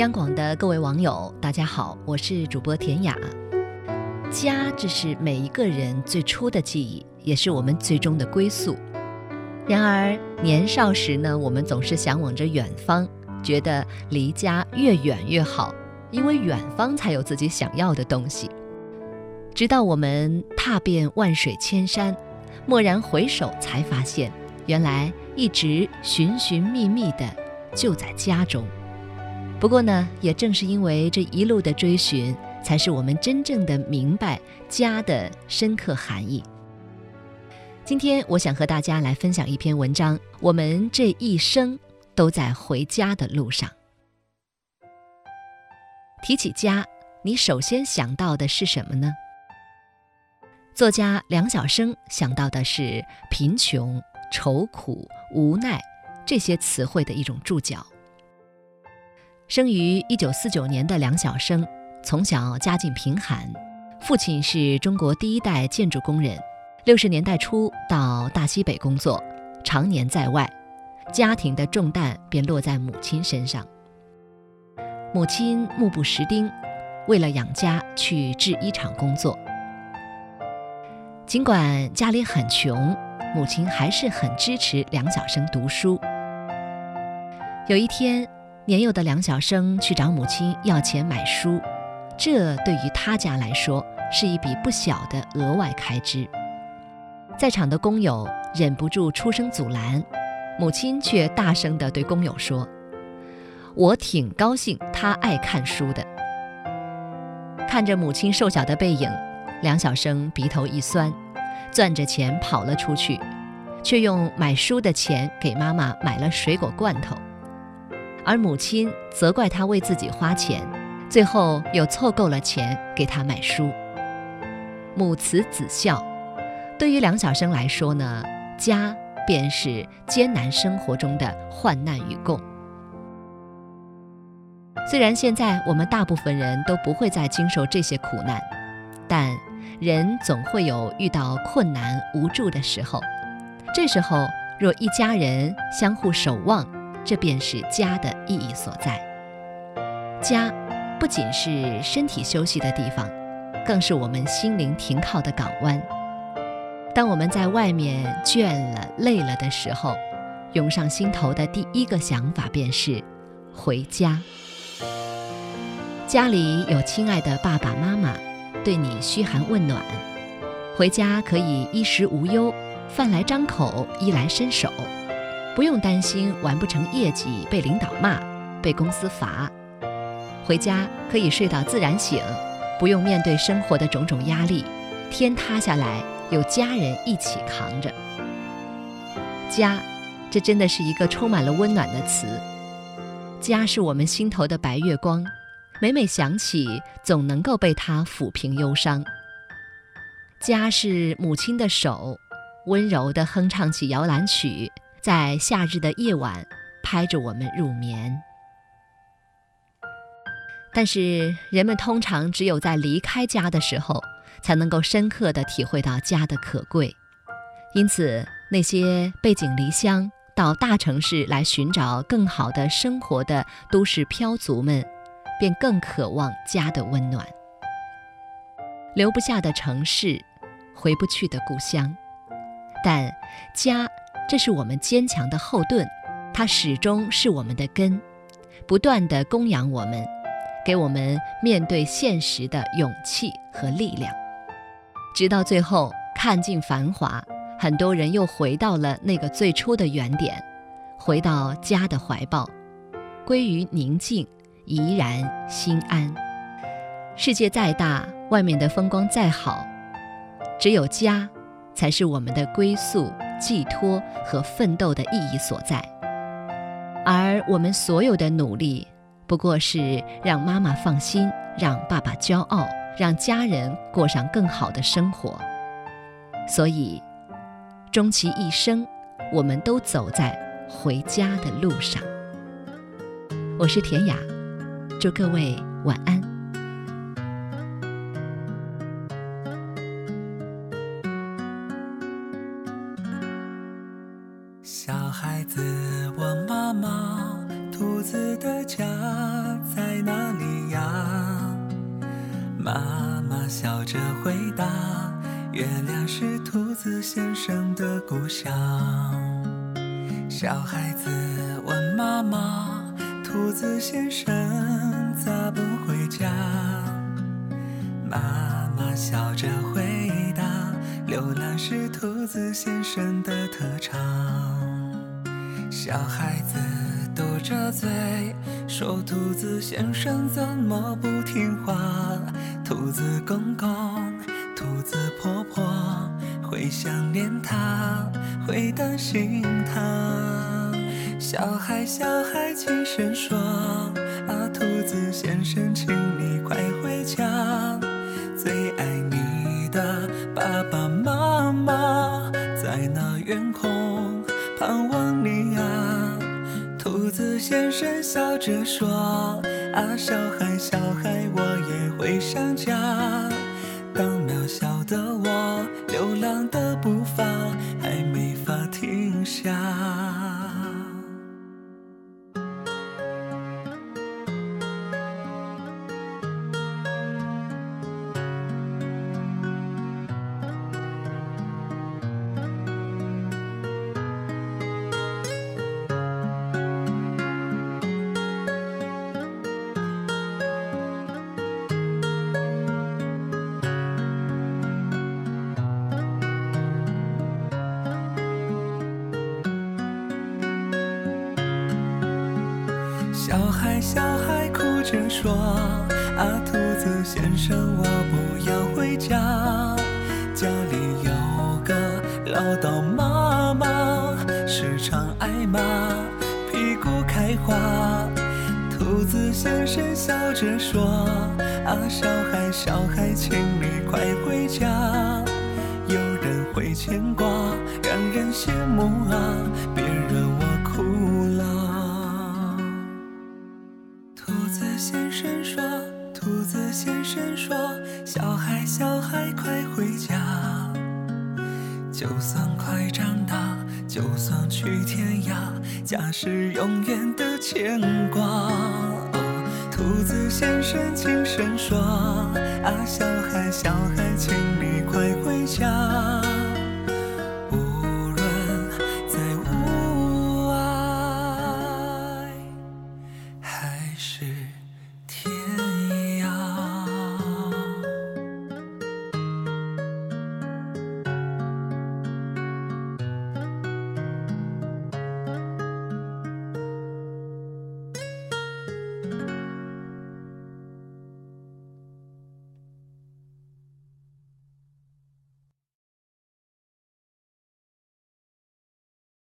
央广的各位网友，大家好，我是主播田雅。家，这是每一个人最初的记忆，也是我们最终的归宿。然而年少时呢，我们总是向往着远方，觉得离家越远越好，因为远方才有自己想要的东西。直到我们踏遍万水千山，蓦然回首，才发现，原来一直寻寻觅觅的就在家中。不过呢，也正是因为这一路的追寻，才是我们真正的明白家的深刻含义。今天我想和大家来分享一篇文章，我们这一生都在回家的路上。提起家，你首先想到的是什么呢？作家梁晓声想到的是贫穷、愁苦、无奈这些词汇的一种注脚。生于一九四九年的梁晓声，从小家境贫寒，父亲是中国第一代建筑工人。六十年代初到大西北工作，常年在外，家庭的重担便落在母亲身上。母亲目不识丁，为了养家去制衣厂工作。尽管家里很穷，母亲还是很支持梁晓声读书。有一天。年幼的梁晓声去找母亲要钱买书，这对于他家来说是一笔不小的额外开支。在场的工友忍不住出声阻拦，母亲却大声地对工友说：“我挺高兴他爱看书的。”看着母亲瘦小的背影，梁晓声鼻头一酸，攥着钱跑了出去，却用买书的钱给妈妈买了水果罐头。而母亲责怪他为自己花钱，最后又凑够了钱给他买书。母慈子孝，对于梁晓声来说呢，家便是艰难生活中的患难与共。虽然现在我们大部分人都不会再经受这些苦难，但人总会有遇到困难无助的时候。这时候，若一家人相互守望。这便是家的意义所在。家不仅是身体休息的地方，更是我们心灵停靠的港湾。当我们在外面倦了、累了的时候，涌上心头的第一个想法便是回家。家里有亲爱的爸爸妈妈，对你嘘寒问暖，回家可以衣食无忧，饭来张口，衣来伸手。不用担心完不成业绩被领导骂、被公司罚，回家可以睡到自然醒，不用面对生活的种种压力，天塌下来有家人一起扛着。家，这真的是一个充满了温暖的词。家是我们心头的白月光，每每想起，总能够被它抚平忧伤。家是母亲的手，温柔地哼唱起摇篮曲。在夏日的夜晚，拍着我们入眠。但是人们通常只有在离开家的时候，才能够深刻地体会到家的可贵。因此，那些背井离乡到大城市来寻找更好的生活的都市漂族们，便更渴望家的温暖。留不下的城市，回不去的故乡，但家。这是我们坚强的后盾，它始终是我们的根，不断地供养我们，给我们面对现实的勇气和力量。直到最后看尽繁华，很多人又回到了那个最初的原点，回到家的怀抱，归于宁静，怡然心安。世界再大，外面的风光再好，只有家，才是我们的归宿。寄托和奋斗的意义所在，而我们所有的努力，不过是让妈妈放心，让爸爸骄傲，让家人过上更好的生活。所以，终其一生，我们都走在回家的路上。我是田雅，祝各位晚安。笑着回答：“月亮是兔子先生的故乡。”小孩子问妈妈：“兔子先生咋不回家？”妈妈笑着回答：“流浪是兔子先生的特长。”小孩子嘟着嘴说：“兔子先生怎么不听话？”兔子公公、兔子婆婆会想念他，会担心他。小孩，小孩轻声说：“啊，兔子先生，请你快回家，最爱你的爸爸妈妈在那远空盼望你。”先生笑着说：“啊，小孩，小孩，我也会想家。当渺小的我，流浪的步伐还没法停下。”小孩，小孩哭着说：“啊，兔子先生，我不要回家。家里有个唠叨妈妈，时常挨骂，屁股开花。”兔子先生笑着说：“啊，小孩，小孩，请你快回家，有人会牵挂，让人羡慕啊，别惹快长大，就算去天涯，家是永远的牵挂。”，兔子先生轻声说：“啊，小孩，小孩，请你快回家。